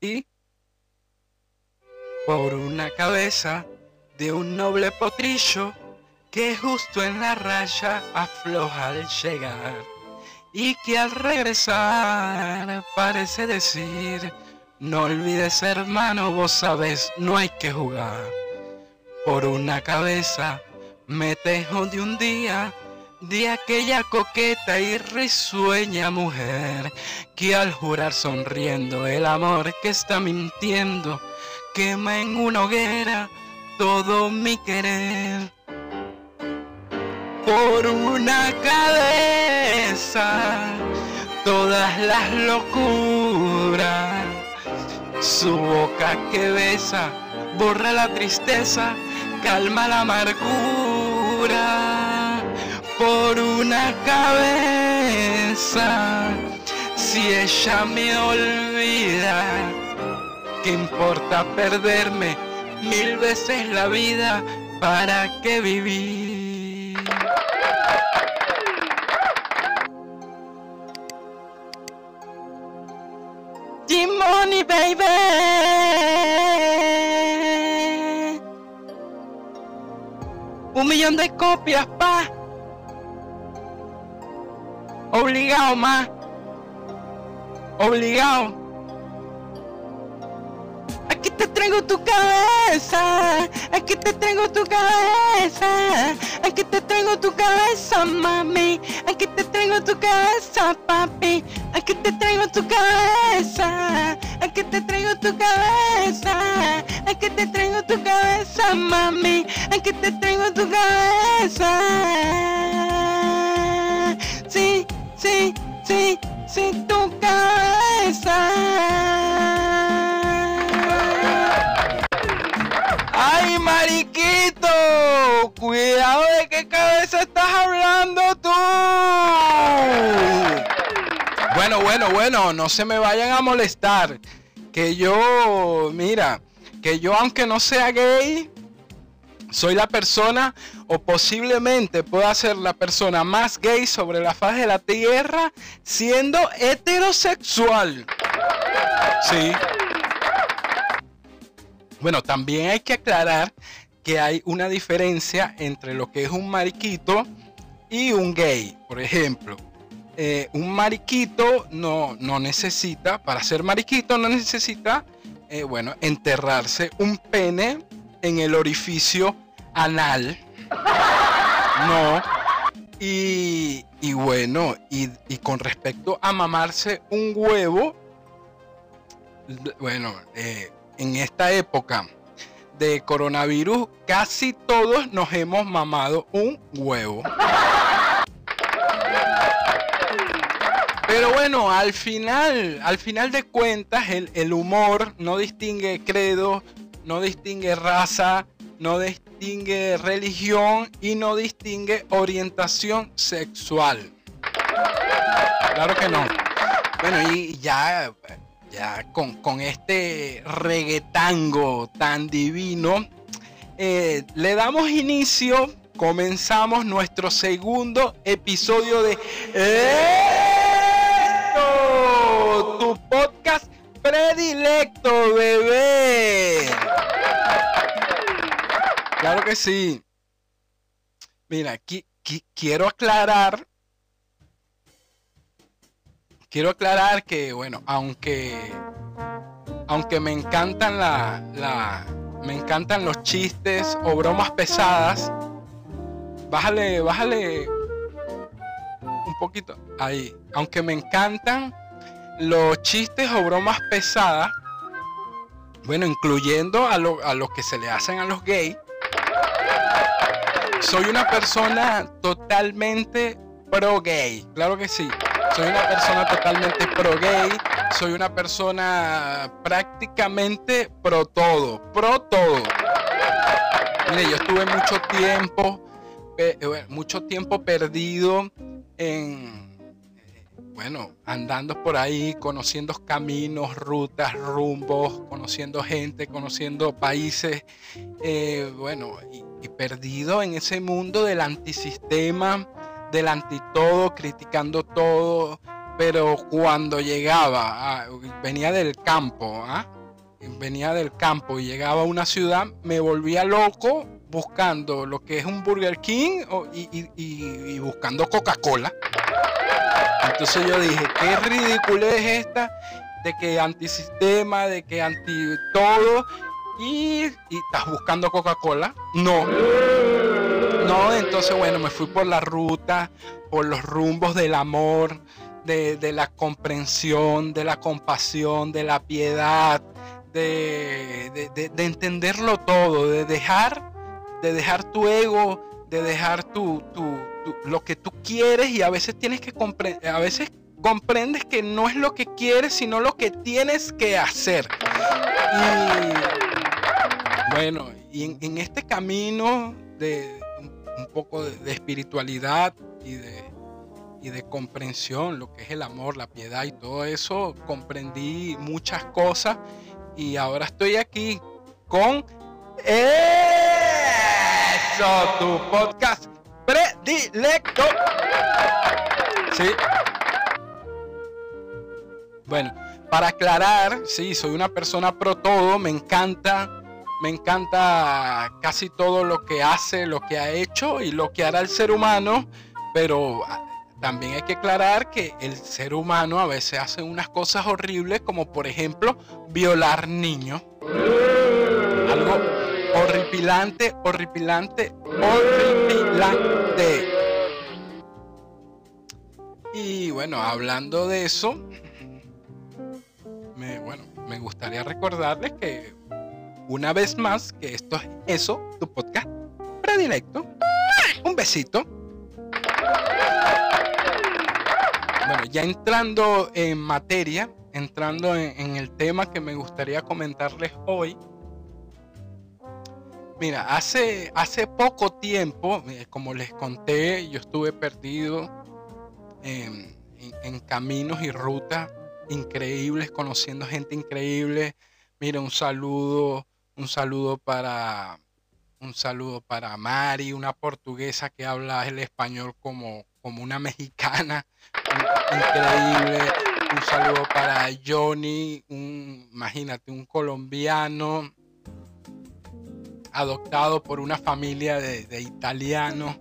y... Por una cabeza de un noble potrillo que justo en la raya afloja al llegar y que al regresar parece decir, no olvides hermano, vos sabes, no hay que jugar. Por una cabeza me tejo de un día de aquella coqueta y risueña mujer que al jurar sonriendo el amor que está mintiendo quema en una hoguera todo mi querer. Por una cabeza todas las locuras, su boca que besa borra la tristeza, calma la amargura por una cabeza. Si ella me olvida, ¿qué importa perderme mil veces la vida? ¿Para qué vivir? Money, baby. Un millón de copias, pa. Obligado más. Obligado. Aquí te traigo tu cabeza. Aquí te traigo tu cabeza. Aquí te traigo tu cabeza, mami. Aquí te traigo tu cabeza, papi. Aquí te traigo tu cabeza. Aquí te traigo tu cabeza. Aquí te traigo tu cabeza, mami. Aquí te traigo tu cabeza. ¡Ay, mariquito! Cuidado de qué cabeza estás hablando tú. Bueno, bueno, bueno, no se me vayan a molestar. Que yo, mira, que yo aunque no sea gay, soy la persona o posiblemente pueda ser la persona más gay sobre la faz de la tierra siendo heterosexual. Sí. Bueno, también hay que aclarar que hay una diferencia entre lo que es un mariquito y un gay. Por ejemplo, eh, un mariquito no, no, necesita, para ser mariquito no necesita, eh, bueno, enterrarse un pene en el orificio anal. No. Y, bueno, y, con respecto a mamarse un huevo, bueno, eh, en esta época de coronavirus, casi todos nos hemos mamado un huevo. Pero bueno, al final, al final de cuentas, el, el humor no distingue credo, no distingue raza, no distingue religión y no distingue orientación sexual. Claro que no. Bueno, y ya, ya con, este reggaetango tan divino, eh, le damos inicio, comenzamos nuestro segundo episodio de esto, tu podcast predilecto, bebé. Claro que sí. Mira, aquí quiero aclarar. Quiero aclarar que, bueno, aunque. Aunque me encantan la, la. Me encantan los chistes o bromas pesadas. Bájale, bájale. Un poquito. Ahí. Aunque me encantan los chistes o bromas pesadas. Bueno, incluyendo a, a los que se le hacen a los gays soy una persona totalmente pro gay. Claro que sí. Soy una persona totalmente pro gay. Soy una persona prácticamente pro todo. Pro todo. Mire, yo estuve mucho tiempo, eh, mucho tiempo perdido en, bueno, andando por ahí, conociendo caminos, rutas, rumbos, conociendo gente, conociendo países, eh, bueno, y, perdido en ese mundo del antisistema, del antitodo, criticando todo, pero cuando llegaba, venía del campo, ¿ah? venía del campo y llegaba a una ciudad, me volvía loco buscando lo que es un Burger King y, buscando Coca-Cola. Entonces yo dije, qué ridículo es esta de que antisistema, de que anti todo y, estás buscando Coca-Cola. No. No, entonces bueno, me fui por la ruta, por los rumbos del amor, de, de la comprensión, de la compasión, de la piedad, de, entenderlo todo, de dejar, de dejar tu ego, de dejar tu, lo que tú quieres y a veces tienes que a veces comprendes que no es lo que quieres, sino lo que tienes que hacer. Y bueno, y en, este camino de un poco de, espiritualidad y de, y de comprensión, lo que es el amor, la piedad y todo eso, comprendí muchas cosas y ahora estoy aquí con tu podcast predilecto. Sí. Bueno, para aclarar, sí, soy una persona pro todo, me encanta, me encanta casi todo lo que hace, lo que ha hecho y lo que hará el ser humano, pero también hay que aclarar que el ser humano a veces hace unas cosas horribles, como por ejemplo violar niños. Algo horripilante, horripilante, horripilante. Y bueno, hablando de eso, me, bueno, me gustaría recordarles que una vez más que esto es eso, tu podcast predilecto. Un besito. Bueno, ya entrando en materia, entrando en, el tema que me gustaría comentarles hoy. Mira, hace, hace poco tiempo, eh, como les conté, yo estuve perdido en, caminos y rutas increíbles, conociendo gente increíble. Mira, un saludo, un saludo para un saludo para Mari, una portuguesa que habla el español como, como una mexicana increíble. Un saludo para Johnny, un, imagínate, un colombiano adoptado por una familia de, de italianos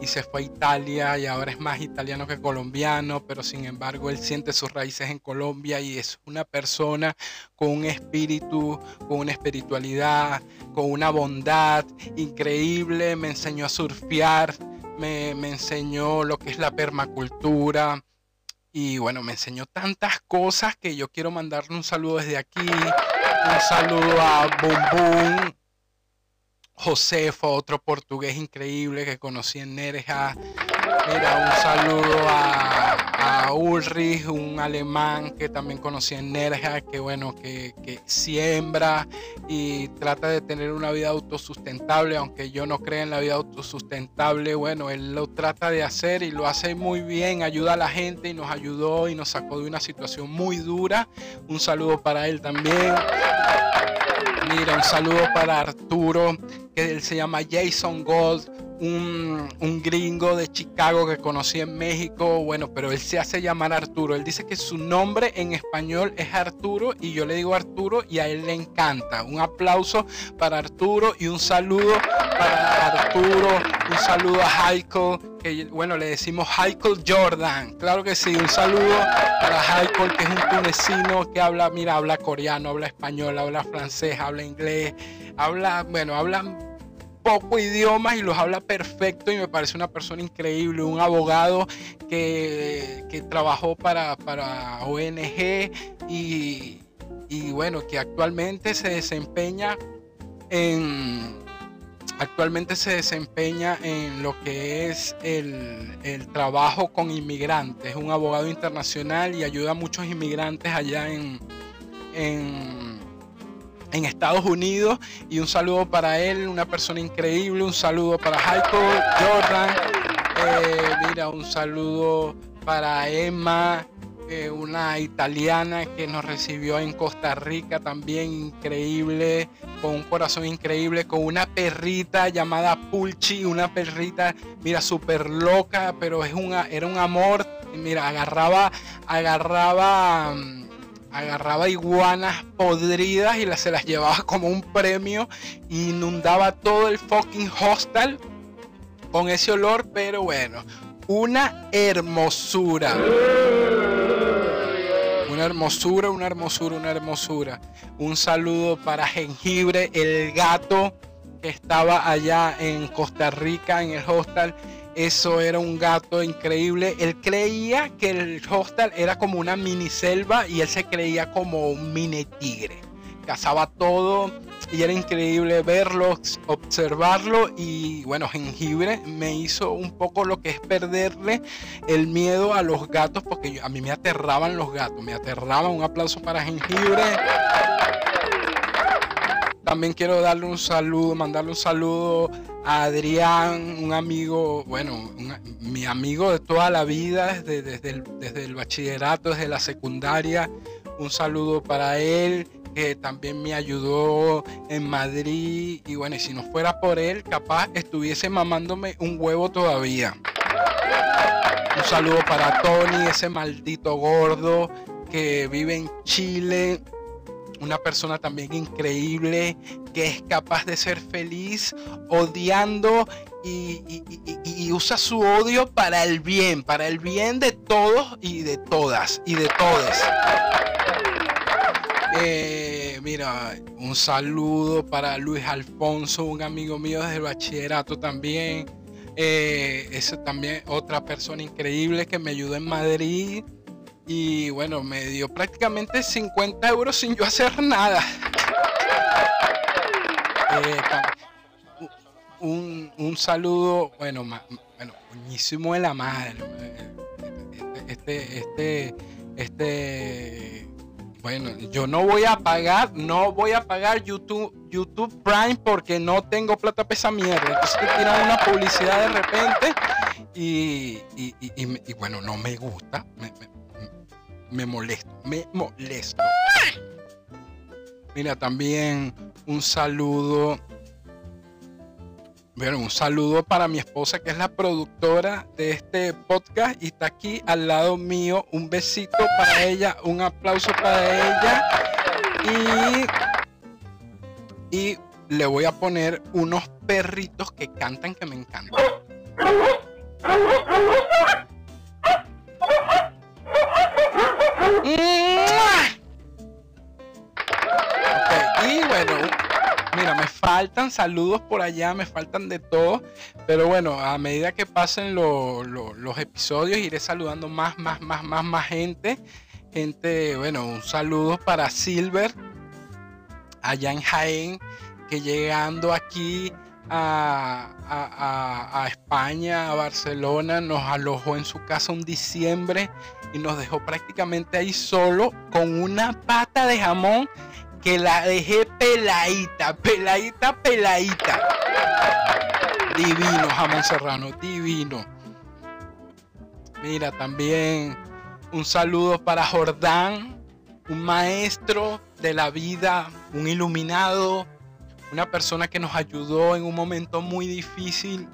y se fue a Italia y ahora es más italiano que colombiano, pero sin embargo él siente sus raíces en Colombia y es una persona con un espíritu, con una espiritualidad, con una bondad increíble. Me enseñó a surfear, me, me enseñó lo que es la permacultura, y bueno, me enseñó tantas cosas que yo quiero mandarle un saludo desde aquí. Un saludo a Boom Boom, Josefo, otro portugués increíble que conocí en Nerja. Mira, un saludo a, Ulrich, un alemán que también conocí en Nerja, que bueno, que, siembra y trata de tener una vida autosustentable, aunque yo no creo en la vida autosustentable, bueno, él lo trata de hacer y lo hace muy bien, ayuda a la gente y nos ayudó y nos sacó de una situación muy dura. Un saludo para él también. Mira, un saludo para Arturo, que se llama Jason Gold, un, un, gringo de Chicago que conocí en México, bueno, pero él se hace llamar Arturo. Él dice que su nombre en español es Arturo y yo le digo Arturo y a él le encanta. Un aplauso para Arturo y un saludo para Arturo, un saludo a Haikal, que bueno, le decimos Haikal Jordan. Claro que sí, un saludo para Haikal, que es un tunecino que habla, mira, habla coreano, habla español, habla francés, habla inglés, habla, bueno, habla poco idiomas y los habla perfecto y me parece una persona increíble, un abogado que, trabajó para, para ONG y, bueno, que actualmente se desempeña en actualmente se desempeña en lo que es el, el, trabajo con inmigrantes. Es un abogado internacional y ayuda a muchos inmigrantes allá en, en en Estados Unidos. Y un saludo para él, una persona increíble. Un saludo para Jaiko Jordan. Eh, mira, un saludo para Emma, eh, una italiana que nos recibió en Costa Rica también increíble, con un corazón increíble, con una perrita llamada Pulchi, una perrita, mira, súper loca, pero es una, era un amor mira, agarraba, agarraba, mm, agarraba iguanas podridas y las, se las llevaba como un premio. Inundaba todo el fucking hostel con ese olor, pero bueno, una hermosura. Una hermosura, una hermosura, una hermosura. Un saludo para Jengibre, el gato que estaba allá en Costa Rica en el hostel. Eso era un gato increíble. Él creía que el hostel era como una mini selva y él se creía como un mini tigre. Cazaba todo y era increíble verlo, observarlo y bueno, jengibre me hizo un poco lo que es perderle el miedo a los gatos porque a mí me aterraban los gatos, me aterraban. Un aplauso para jengibre. También quiero darle un saludo, mandarle un saludo a Adrián, un amigo, bueno, mi amigo de toda la vida, desde, desde, el, bachillerato, desde la secundaria. Un saludo para él que también me ayudó en Madrid. Y bueno, si no fuera por él, capaz estuviese mamándome un huevo todavía. Un saludo para Tony, ese maldito gordo que vive en Chile. Una persona también increíble que es capaz de ser feliz odiando y, usa su odio para el bien, para el bien de todos y de todas y de todos. Eh, mira, un saludo para Luis Alfonso, un amigo mío desde el bachillerato también. Eh, esa también otra persona increíble que me ayudó en Madrid. Y bueno, me dio prácticamente 50 euros sin yo hacer nada. Eh, un, saludo, bueno, bueno, buenísimo de la madre. Este, este, este bueno, yo no voy a pagar, no voy a pagar YouTube, YouTube Prime porque no tengo plata pesa mierda. Entonces te tiran una publicidad de repente y, y, bueno, no me gusta, me, me molesto, me molesto. Mira, también un saludo bueno, un saludo para mi esposa que es la productora de este podcast y está aquí al lado mío. Un besito para ella, un aplauso para ella. Y, y le voy a poner unos perritos que cantan que me encantan. Y bueno, Mira, me faltan saludos por allá, me faltan de todo. Pero bueno, a medida que pasen los episodios, iré saludando más, más, más, más, más gente. Gente, bueno, un saludo para Silver, allá en Jaén, que llegando aquí a, España, a Barcelona, nos alojó en su casa un diciembre y nos dejó prácticamente ahí solo con una pata de jamón que la dejé peladita, peladita, peladita. Divino, jamón serrano, divino. Mira, también un saludo para Jordán, un maestro de la vida, un iluminado, una persona que nos ayudó en un momento muy difícil.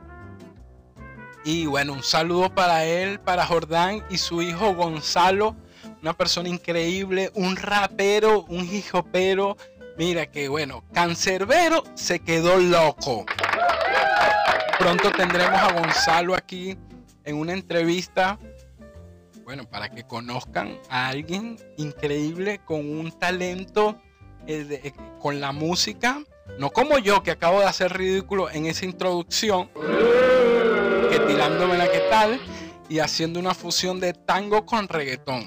Y bueno, un saludo para él, para Jordán y su hijo Gonzalo, una persona increíble, un rapero, un hijopero. Mira que bueno, Cancerbero se quedó loco. Pronto tendremos a Gonzalo aquí en una entrevista. Bueno, para que conozcan a alguien increíble con un talento eh, eh, con la música. No como yo que acabo de hacer ridículo en esa introducción. Que tirándome la que tal. Y haciendo una fusión de tango con reggaetón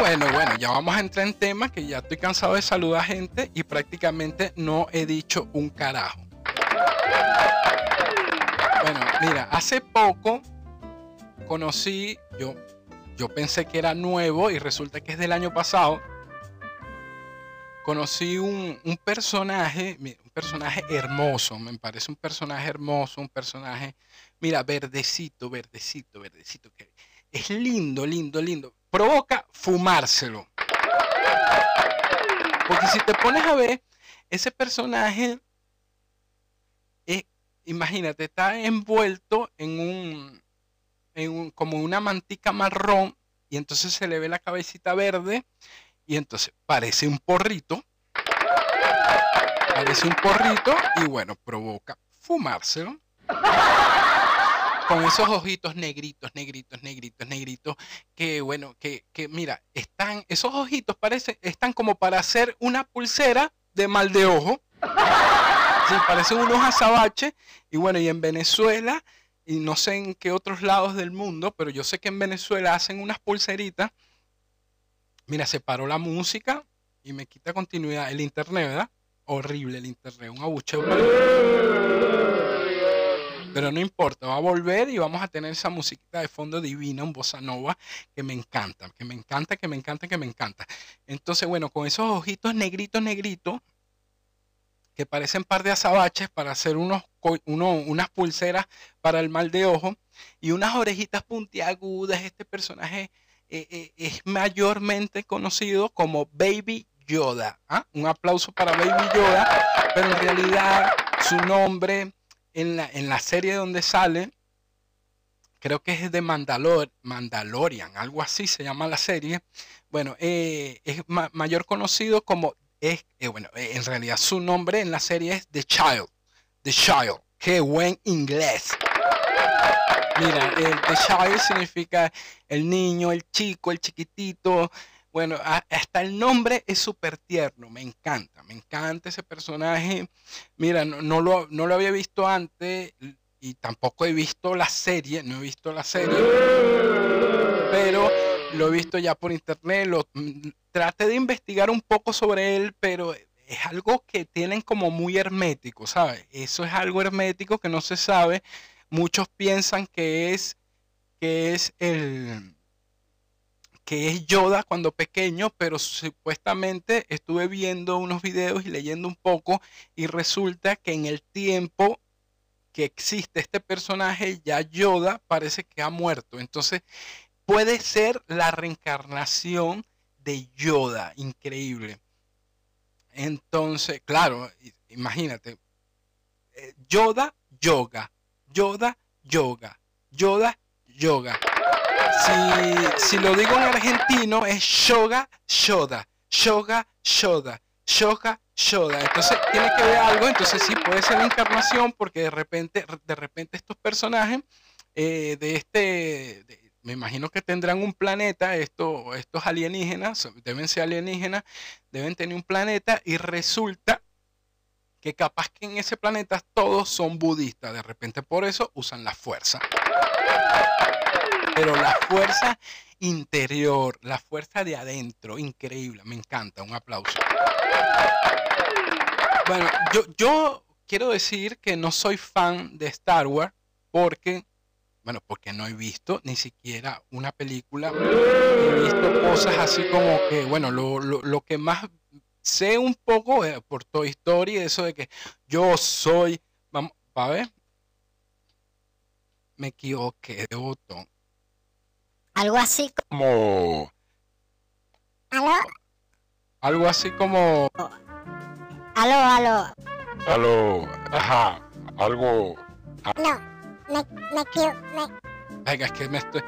bueno, bueno, ya vamos a entrar en temas que ya estoy cansado de saludar a gente y prácticamente no he dicho un carajo. Bueno, mira, hace poco conocí, yo, yo pensé que era nuevo y resulta que es del año pasado. Conocí un, un personaje, un personaje hermoso, me parece un personaje hermoso, un personaje, mira, verdecito, verdecito, verdecito, que es lindo, lindo, lindo provoca fumárselo. Porque si te pones a ver, ese personaje, imagínate, está envuelto en un, en como una mantica marrón y entonces se le ve la cabecita verde y entonces parece un porrito. Parece un porrito y bueno, provoca fumárselo. Con esos ojitos negritos, negritos, negritos, negritos, que bueno, que, que mira, están, esos ojitos parecen, están como para hacer una pulsera de mal de ojo. Sí, parecen unos azabaches. Y bueno, y en Venezuela, y no sé en qué otros lados del mundo, pero yo sé que en Venezuela hacen unas pulseritas. Mira, se paró la música y me quita continuidad el internet, ¿verdad? Horrible el internet, un abucheo. Pero no importa, va a volver y vamos a tener esa musiquita de fondo divina, un bossa nova, que me encanta, que me encanta, que me encanta, que me encanta. Entonces, bueno, con esos ojitos negritos, negritos, que parecen par de azabaches para hacer unos, unas pulseras para el mal de ojo y unas orejitas puntiagudas. Este personaje eh, eh, es mayormente conocido como Baby Yoda. ¿ah? Un aplauso para Baby Yoda, pero en realidad su nombre en la, en la serie donde sale, creo que es de Mandalor, Mandalorian, algo así se llama la serie. Bueno, eh, es mayor conocido como, es, bueno, en realidad su nombre en la serie es The Child, The Child, qué buen inglés. Mira, el Child significa el niño, el chico, el chiquitito, bueno, hasta el nombre es súper tierno, me encanta, me encanta ese personaje. Mira, no, lo, no lo había visto antes y tampoco he visto la serie, no he visto la serie, pero lo he visto ya por internet, lo, mm, traté de investigar un poco sobre él, pero es algo que tienen como muy hermético, ¿sabes? Eso es algo hermético que no se sabe. Muchos piensan que es, que es el que es Yoda cuando pequeño, pero supuestamente estuve viendo unos videos y leyendo un poco y resulta que en el tiempo que existe este personaje, ya Yoda parece que ha muerto. Entonces puede ser la reencarnación de Yoda, increíble. Entonces, claro, imagínate, eh, Yoda, yoga, Yoda, yoga, Yoda, yoga. Si, lo digo en argentino es yoga, yoda, yoga, yoda, yoga, yoda. Entonces tiene que ver algo, entonces sí puede ser la encarnación porque de repente, de repente estos personajes eh, de este, me imagino que tendrán un planeta, estos alienígenas, deben ser alienígenas, deben tener un planeta y resulta que capaz que en ese planeta todos son budistas, de repente por eso usan la fuerza pero la fuerza interior, la fuerza de adentro, increíble, me encanta, un aplauso. Bueno, yo, yo quiero decir que no soy fan de Star Wars porque, bueno, porque no he visto ni siquiera una película, he visto cosas así como que, bueno, lo, lo, que más sé un poco eh, por Toy Story, eso de que yo soy, vamos, a ver, me equivoqué de botón. Algo así como... ¿Aló? Algo así como... Aló, aló. Aló, ajá, algo... No, me, me quiero... Me... Venga, es que me estoy...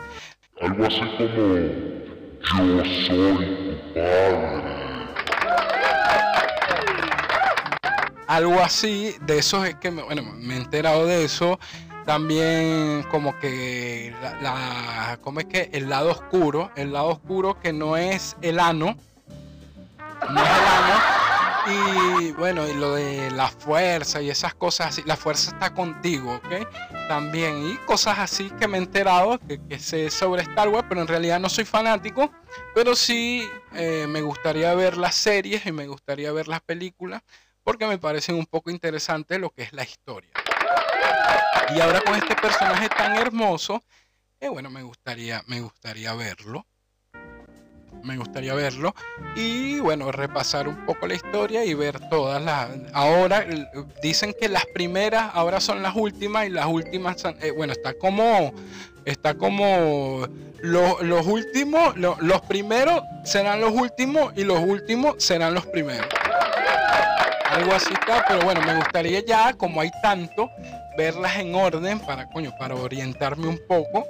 Algo así como... Yo soy tu padre. Algo así, de eso es que, bueno, me he enterado de eso también como que la, ¿cómo es que? El lado oscuro, el lado oscuro que no es el ano, no es el ano, y bueno, y lo de la fuerza y esas cosas así, la fuerza está contigo, ¿ok? También, y cosas así que me he enterado, que, que sé sobre Star Wars, pero en realidad no soy fanático, pero sí eh, me gustaría ver las series y me gustaría ver las películas, porque me parecen un poco interesantes lo que es la historia. Y ahora con este personaje tan hermoso, eh, bueno, me gustaría, me gustaría verlo. Me gustaría verlo. Y bueno, repasar un poco la historia y ver todas las. Ahora dicen que las primeras ahora son las últimas y las últimas. Eh, bueno, está como. Está como. los últimos. los primeros serán los últimos y los últimos serán los primeros. Algo así está, pero bueno, me gustaría ya, como hay tanto, verlas en orden para, coño, para orientarme un poco.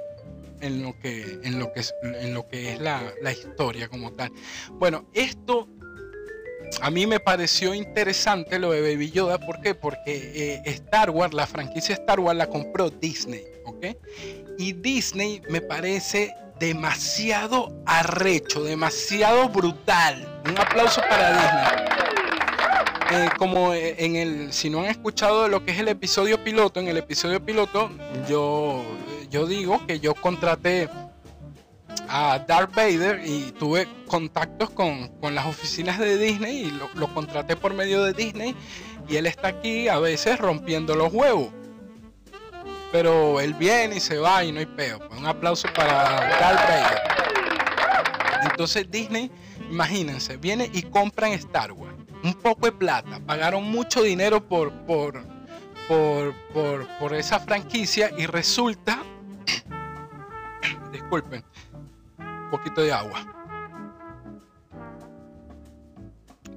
en lo que, en lo que, es, en lo que es la, la historia como tal. Bueno, esto a mí me pareció interesante lo de Baby Yoda. ¿Por qué? Porque eh, Star Wars, la franquicia Star Wars la compró Disney, ¿ok? Y Disney me parece demasiado arrecho, demasiado brutal. Un aplauso para Disney. Eh, como en el, si no han escuchado lo que es el episodio piloto, en el episodio piloto yo, yo digo que yo contraté a Darth Vader y tuve contactos con, con las oficinas de Disney y lo, lo, contraté por medio de Disney y él está aquí a veces rompiendo los huevos. Pero él viene y se va y no hay peo. Pues un aplauso para Darth Vader. Entonces Disney, imagínense, viene y compran Star Wars. Un poco de plata. Pagaron mucho dinero por, por, por, por, por esa franquicia y resulta... Disculpen poquito de agua.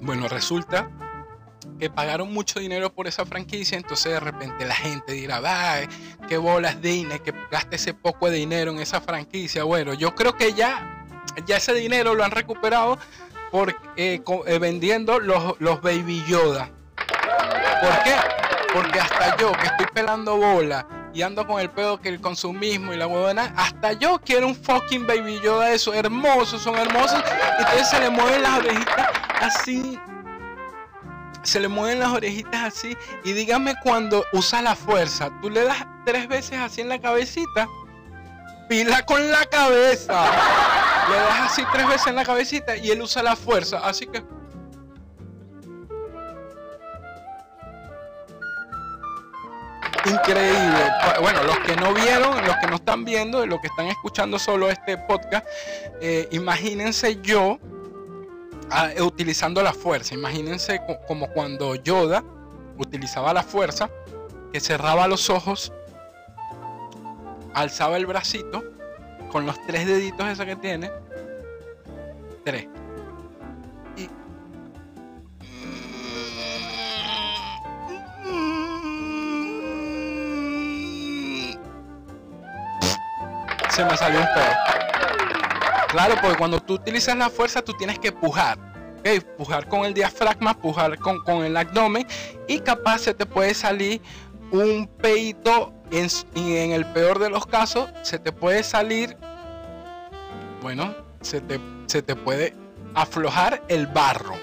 Bueno, resulta que pagaron mucho dinero por esa franquicia, entonces de repente la gente dirá, ay, qué bolas Disney, que gaste ese poco de dinero en esa franquicia. Bueno, yo creo que ya, ya ese dinero lo han recuperado por, eh, eh, vendiendo los, los Baby Yoda. ¿Por qué? Porque hasta yo que estoy pelando bola y ando con el pedo que el consumismo y la huevona, hasta yo quiero un fucking baby Yoda de eso, hermosos, son hermosos, y entonces se le mueven las orejitas así, se le mueven las orejitas así, y dígame cuando usa la fuerza, tú le das tres veces así en la cabecita, pila con la cabeza, le das así tres veces en la cabecita y él usa la fuerza, así que... increíble. Bueno, los que no vieron, los que no están viendo, los que están escuchando solo este podcast, eh, imagínense yo ah, utilizando la fuerza. Imagínense como cuando Yoda utilizaba la fuerza, que cerraba los ojos, alzaba el bracito con los tres deditos esa que tiene. Tres. se me salió un pedo. Claro, porque cuando tú utilizas la fuerza, tú tienes que pujar. ¿okay? Pujar con el diafragma, pujar con, con, el abdomen y capaz se te puede salir un peito en, y en el peor de los casos se te puede salir, bueno, se te, se te puede aflojar el barro.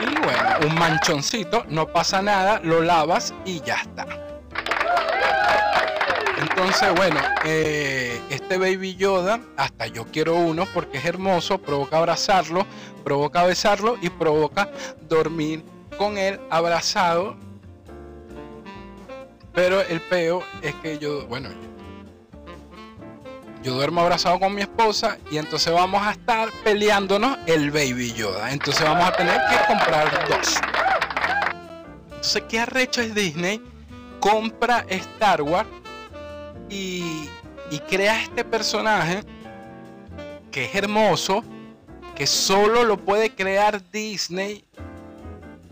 Y bueno, un manchoncito, no pasa nada, lo lavas y ya está. Entonces, bueno, eh, este Baby Yoda, hasta yo quiero uno porque es hermoso, provoca abrazarlo, provoca besarlo y provoca dormir con él abrazado. Pero el peo es que yo, bueno, yo duermo abrazado con mi esposa y entonces vamos a estar peleándonos el Baby Yoda. Entonces vamos a tener que comprar dos. Entonces, ¿qué arrecho es Disney? Compra Star Wars y, crea este personaje que es hermoso, que solo lo puede crear Disney.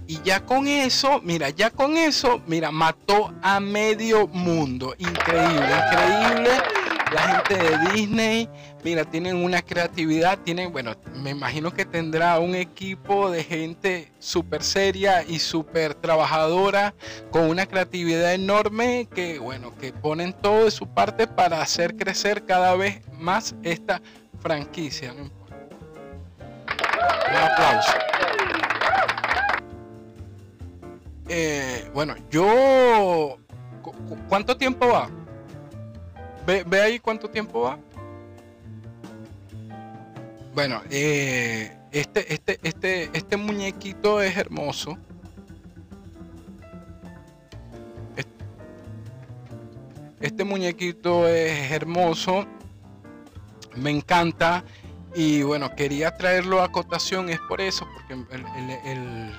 Y ya con eso, mira, ya con eso, mira, mató a medio mundo. Increíble, increíble la gente de Disney, mira, tienen una creatividad, tienen, bueno, me imagino que tendrá un equipo de gente súper seria y súper trabajadora, con una creatividad enorme, que, bueno, que ponen todo de su parte para hacer crecer cada vez más esta franquicia. Un aplauso. Eh, bueno, yo... ¿Cuánto tiempo va? Ve, ahí cuánto tiempo va. Bueno, eh, este, este, este, este muñequito es hermoso. Este muñequito es hermoso. Me encanta. Y bueno, quería traerlo a cotación, es por eso, porque el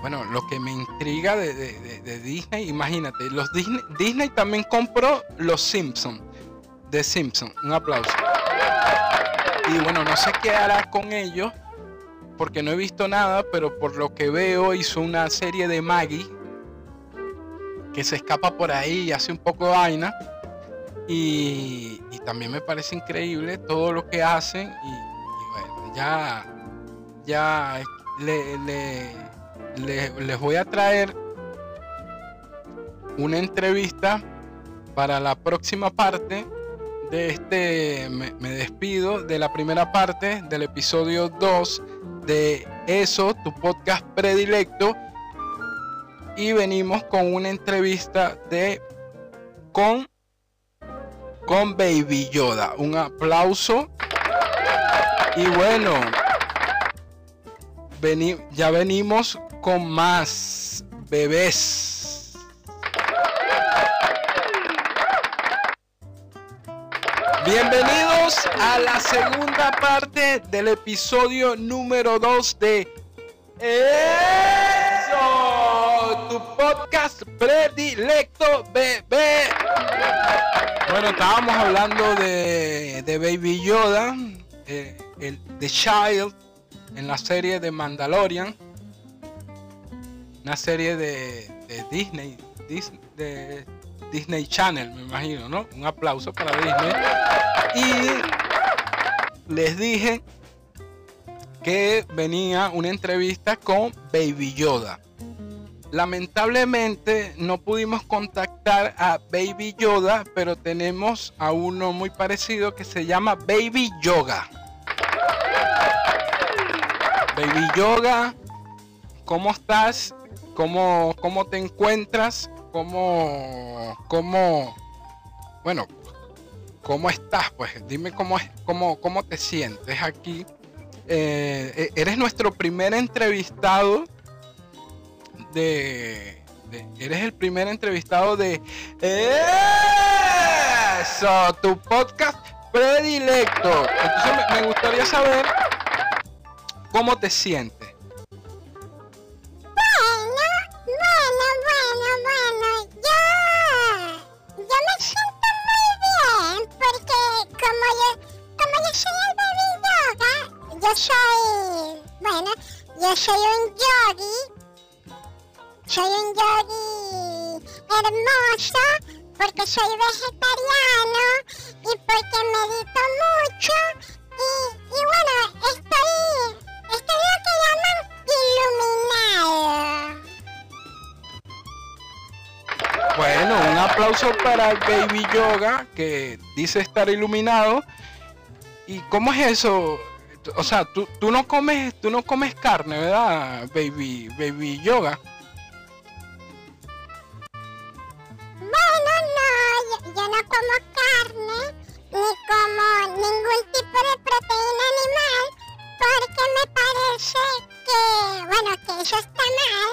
bueno, lo que me intriga de, Disney, imagínate, los Disney, Disney también compró los Simpsons, de Simpsons, un aplauso. Y bueno, no sé qué hará con ellos, porque no he visto nada, pero por lo que veo hizo una serie de Maggie, que se escapa por ahí y hace un poco de vaina. Y, y también me parece increíble todo lo que hacen. Y, y bueno, ya, ya le- le- le- les voy a traer una entrevista para la próxima parte de este. Me, me despido de la primera parte del episodio 2 de Eso, tu podcast predilecto. Y venimos con una entrevista de con con Baby Yoda. Un aplauso. Y bueno, ya venimos con más bebés. Bienvenidos a la segunda parte del episodio número 2 de Eso, tu podcast predilecto, bebé. Bueno, estábamos hablando de, de Baby Yoda, eh, el The Child, en la serie de Mandalorian, una serie de, Disney, Dis- de Disney Channel, me imagino, ¿no? Un aplauso para Disney. Y les dije que venía una entrevista con Baby Yoda. Lamentablemente no pudimos contactar a Baby Yoda, pero tenemos a uno muy parecido que se llama Baby Yoga. Baby Yoga, ¿cómo estás? ¿Cómo, cómo te encuentras? ¿Cómo, cómo, bueno, cómo estás? Pues dime cómo, es, cómo, cómo te sientes aquí. Eh, e- eres nuestro primer entrevistado de, eres el primer entrevistado de eso tu podcast predilecto entonces me gustaría saber cómo te sientes Bueno, bueno, bueno, bueno. Yo, yo me siento muy bien porque como yo, como yo soy el baby yoga, yo soy, bueno, yo soy un yogi, soy un yogi hermoso porque soy vegetariano y porque medito mucho y, y bueno, estoy, iluminado. bueno un aplauso para el baby yoga que dice estar iluminado. Y cómo es eso o sea tú, tú no comes tú no comes carne verdad baby baby yoga Bueno, no, yo, yo no como carne ni como ningún tipo de proteína animal porque me parece que, bueno, que eso está mal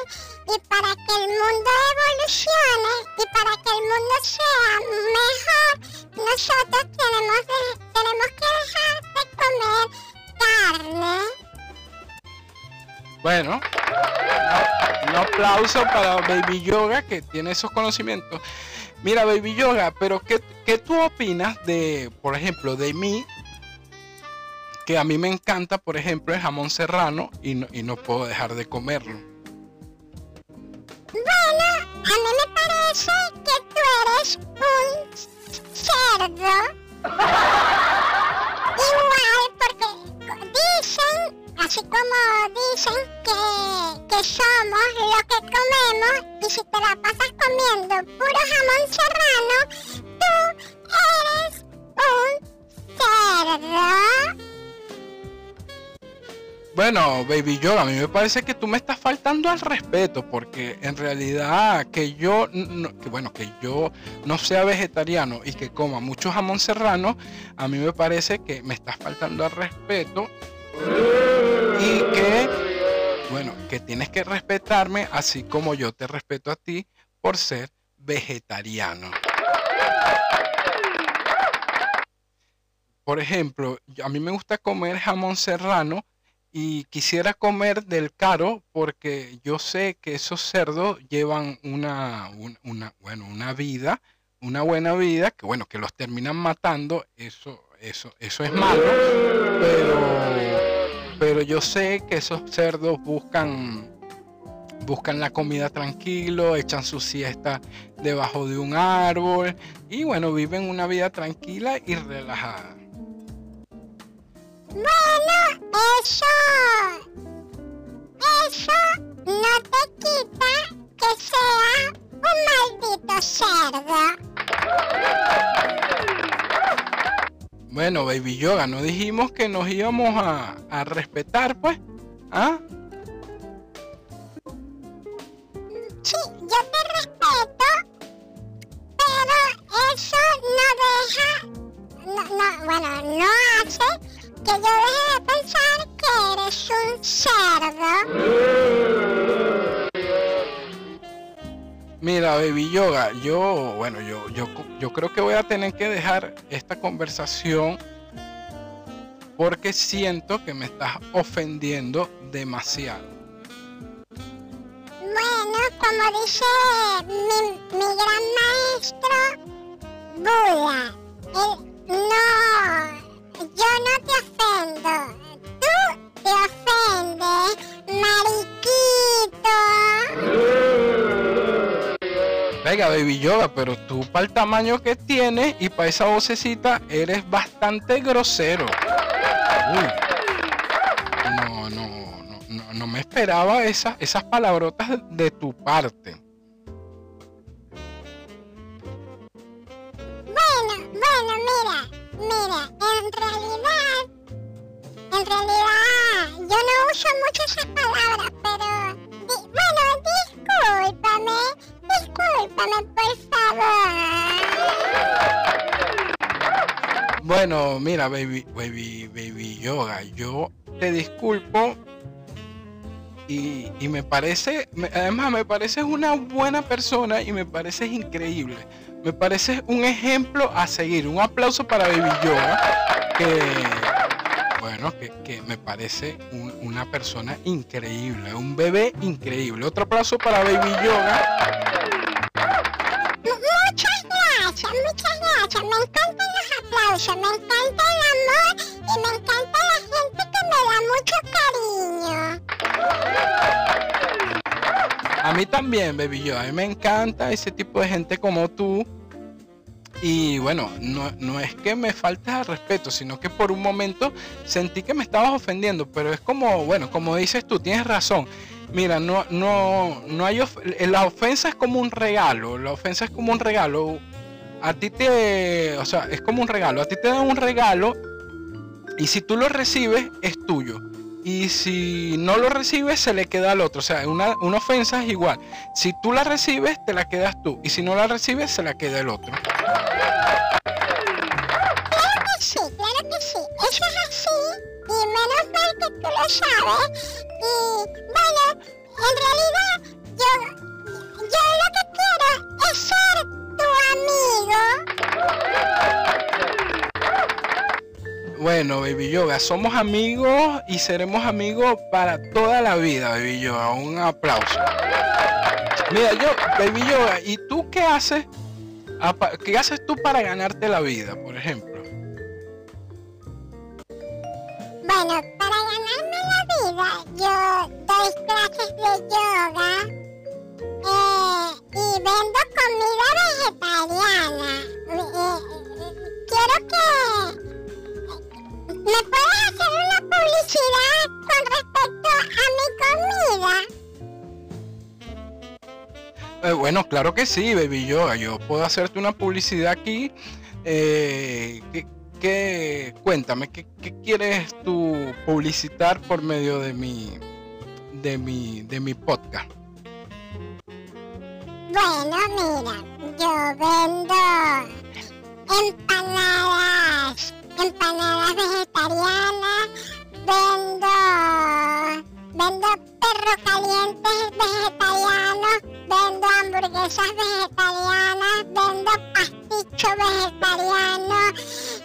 y para que el mundo evolucione y para que el mundo sea mejor, nosotros tenemos, tenemos que dejar de comer carne. Bueno, un- un aplauso para Baby Yoga que tiene esos conocimientos. Mira, Baby Yoga, pero ¿qué, qué tú opinas de, por ejemplo, de mí? Que a mí me encanta, por ejemplo, el jamón serrano y no, y no puedo dejar de comerlo. Bueno, a mí me parece que tú eres un cerdo. Igual, porque dicen, así como dicen que, que somos lo que comemos, y si te la pasas comiendo puro jamón serrano, tú eres un cerdo. Bueno, Baby Yoga, a mí me parece que tú me estás faltando al respeto, porque en realidad que yo, no- que bueno, que yo no sea vegetariano y que coma mucho jamón serrano, a mí me parece que me estás faltando al respeto y que, bueno, que tienes que respetarme así como yo te respeto a ti por ser vegetariano. Por ejemplo, a mí me gusta comer jamón serrano y quisiera comer del caro porque yo sé que esos cerdos llevan una, un- una, bueno, una vida, una buena vida, que bueno, que los terminan matando, eso, eso, eso es malo, pero, pero yo sé que esos cerdos buscan, buscan la comida tranquilo, echan su siesta debajo de un árbol y bueno, viven una vida tranquila y relajada. Bueno, eso. Eso no te quita que sea un maldito cerdo. Bueno, Baby Yoga, no dijimos que nos íbamos a, a respetar, pues. ¿Ah? Sí, yo te respeto, pero eso no deja, no, no, bueno, no hace que yo deje de pensar que eres un cerdo. Mira, Baby Yoga, yo, bueno, yo, yo, yo creo que voy a tener que dejar esta conversación porque siento que me estás ofendiendo demasiado. Bueno, como dice mi, mi gran maestro Buda, él no, Venga, Baby Yoga, pero tú para el tamaño que tienes y para esa vocecita eres bastante grosero. Uy. No, no, no, no, no me esperaba esas, esas palabrotas de tu parte. Bueno, bueno, mira, mira, en realidad, en realidad, yo no uso mucho esas palabras, pero, bueno, discúlpame, Bueno, mira, baby, baby, baby yoga, yo te disculpo y, y me parece, además me pareces una buena persona y me pareces increíble. Me pareces un ejemplo a seguir. Un aplauso para Baby Yoga, que bueno, que, que me parece un- una persona increíble, un bebé increíble. Otro aplauso para Baby Yoga. Muchas gracias, me encantan los aplausos, me encanta el amor y me encanta la gente que me da mucho cariño. A mí también, baby yo. A mí me encanta ese tipo de gente como tú. Y bueno, no, no es que me falte al respeto, sino que por un momento sentí que me estabas ofendiendo. Pero es como, bueno, como dices tú, tienes razón. Mira, no, no, no hay of- la ofensa es como un regalo. La ofensa es como un regalo. A ti te, o sea, es como un regalo. A ti te dan un regalo y si tú lo recibes es tuyo. Y si no lo recibes, se le queda al otro. O sea, una, una ofensa es igual. Si tú la recibes, te la quedas tú. Y si no la recibes, se la queda el otro. Sí, claro que sí, eso es así y menos mal que tú lo sabes y bueno, en realidad yo, yo lo que quiero es. Bueno, Baby Yoga, somos amigos y seremos amigos para toda la vida, Baby Yoga. Un aplauso. Mira, yo, Baby Yoga, ¿y tú qué haces? ¿Qué haces tú para ganarte la vida, por ejemplo? Bueno, para ganarme la vida yo doy clases de yoga eh, que me puedes hacer una publicidad con respecto a mi comida. Eh, bueno, claro que sí, Baby Yoga. Yo puedo hacerte una publicidad aquí. Eh, ¿qué, qué- cuéntame, ¿qué, qué quieres tú publicitar por medio de mi, de mi, de mi podcast? Bueno, mira, yo vendo empanadas, empanadas vegetarianas, vendo, vendo perros calientes vegetarianos, vendo hamburguesas vegetarianas, vendo pasticho vegetariano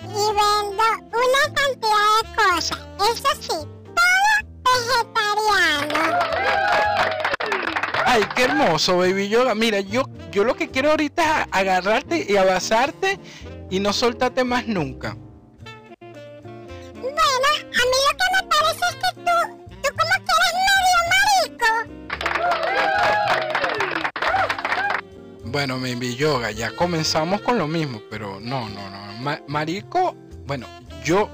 y vendo una cantidad de cosas. Eso sí, todo vegetariano. Ay, qué hermoso, baby yoga. Mira, yo, yo lo que quiero ahorita es agarrarte y abrazarte y no soltarte más nunca. Bueno, a mí lo que me parece es que tú, tú como que eres medio marico. Bueno, baby yoga, ya comenzamos con lo mismo, pero no, no, no. Marico, bueno, yo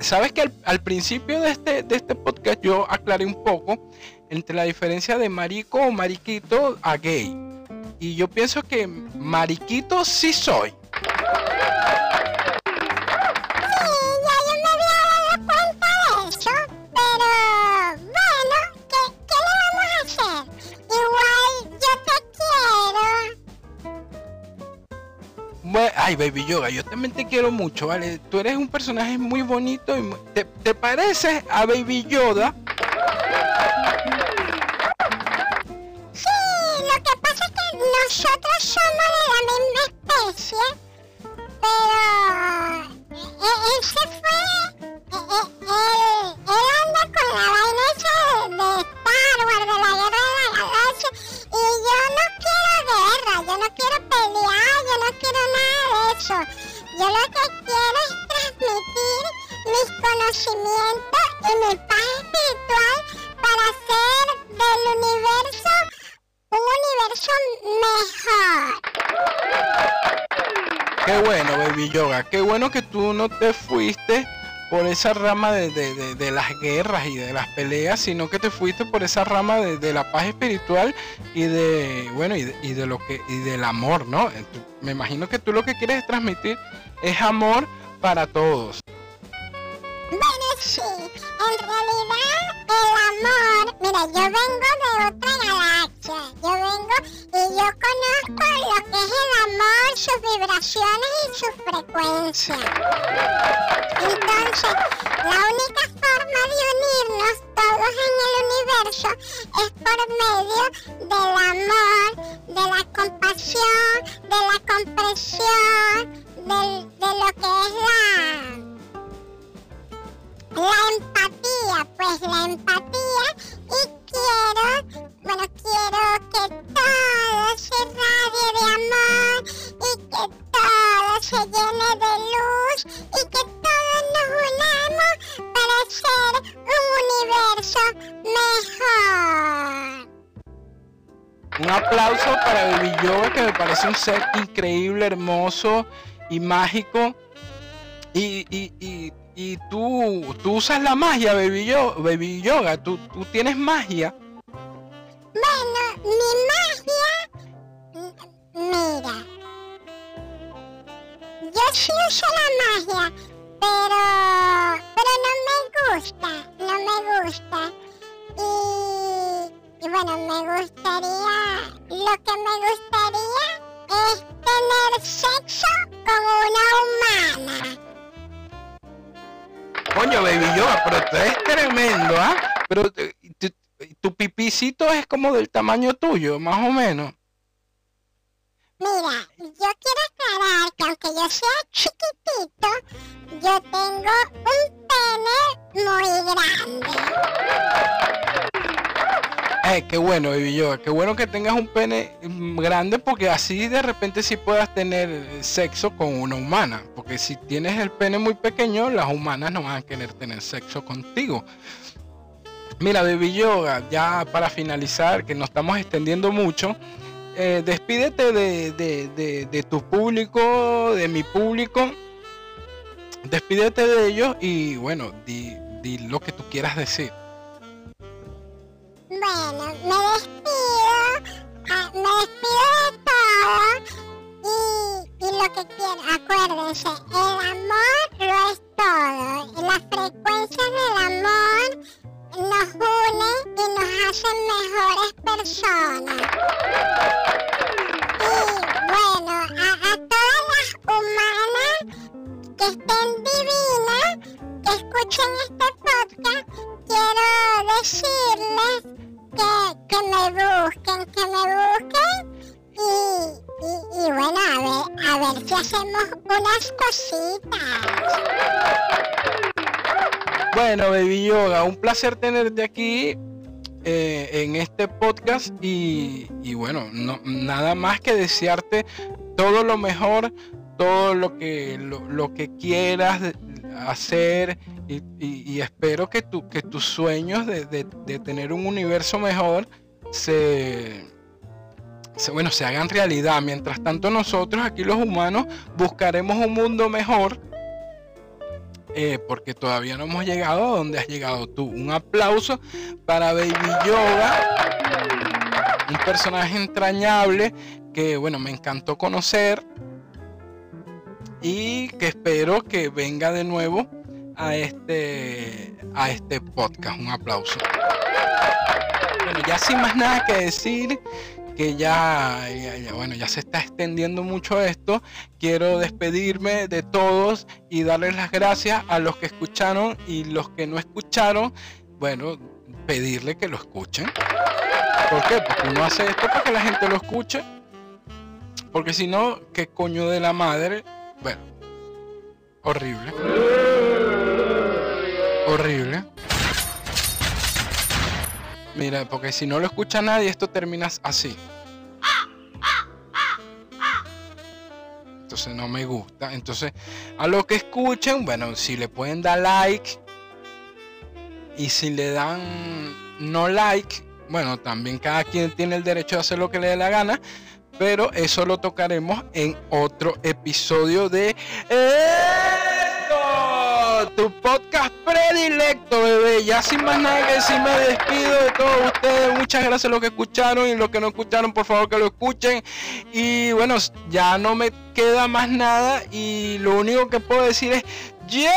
sabes que al, al principio de este, de este podcast yo aclaré un poco entre la diferencia de marico o mariquito a gay. Y yo pienso que mariquito sí soy. Ay, Baby Yoga, yo también te quiero mucho, ¿vale? Tú eres un personaje muy bonito y mu- te, te pareces a Baby Yoda. Que tú no te fuiste por esa rama de, de- de- de las guerras y de las peleas, sino que te fuiste por esa rama de, la paz espiritual y de bueno y y de lo que y del amor, ¿no? Eh, me imagino que tú lo que quieres transmitir es amor para todos. Sí, en realidad el amor, mira, yo vengo de otra galaxia, yo vengo y yo conozco lo que es el amor, sus vibraciones y sus frecuencias. Entonces, la única forma de unirnos todos en el universo es por medio del amor, de la compasión, de la comprensión, de lo que es la la empatía, pues la empatía y quiero, bueno, quiero que todo se radie de amor y que todo se llene de luz y que todos nos unamos para hacer un universo mejor. Un aplauso para Baby Yoga, que me parece un ser increíble, hermoso y mágico. Y, y, y tú, tú usas la magia, Baby, Yo- Yoga. Tú, tú tienes magia. Bueno, mi magia, mira, yo sí uso la magia, pero, pero no me gusta, no me gusta. Y, y bueno, me gustaría, lo que me gustaría es tener sexo con una humana. Coño, Baby Yoga, pero tú eres tremendo, ¿ah? Pero eh, tu, tu pipicito es como del tamaño tuyo, más o menos. Mira, yo quiero aclarar que aunque yo sea chiquitito, yo tengo un pene muy grande. Eh, qué bueno, Baby Yoga. Qué bueno que tengas un pene grande porque así de repente sí puedas tener sexo con una humana. Porque si tienes el pene muy pequeño, las humanas no van a querer tener sexo contigo. Mira, Baby Yoga, ya para finalizar, que nos estamos extendiendo mucho, eh, despídete de, de- de- tu público, de mi público. Despídete de ellos y bueno, di lo que tú quieras decir. Bueno, me despido, ah, me despido de todo. Y, lo que quiero, acuérdense, el Bueno, Yoga, un placer tenerte aquí eh, en este podcast y, bueno, no, nada más que desearte todo lo mejor, todo lo que, lo, que quieras hacer y, espero que, tu, que tus sueños de, de- tener un universo mejor se- bueno, se hagan realidad. Mientras tanto nosotros aquí los humanos buscaremos un mundo mejor. Eh, porque todavía no hemos llegado a donde has llegado tú. Un aplauso para Baby Yoga, un personaje entrañable que, bueno, me encantó conocer y que espero que venga de nuevo a este, a este podcast. Un aplauso. Bueno, ya sin más nada que decir, que ya, ya- bueno, ya se está extendiendo mucho esto. Quiero despedirme de todos y darles las gracias a los que escucharon y los que no escucharon. Bueno, pedirle que lo escuchen. ¿Por qué? Porque uno hace esto para que la gente lo escuche. Porque si no, ¿qué coño de la madre? Bueno, horrible. Horrible. Mira, porque si no lo escucha nadie, esto termina así. Entonces no me gusta. Entonces, a los que escuchen, bueno, si le pueden dar like. Y si le dan no like, bueno, también cada quien tiene el derecho de hacer lo que le dé la gana. Pero eso lo tocaremos en otro episodio de tu podcast predilecto, bebé. Ya sin más nada que decir, me despido de todos ustedes. Muchas gracias a los que escucharon y los que no escucharon, por favor que lo escuchen. Y bueno, ya no me queda más nada. Y lo único que puedo decir es: ¡Llévatelo!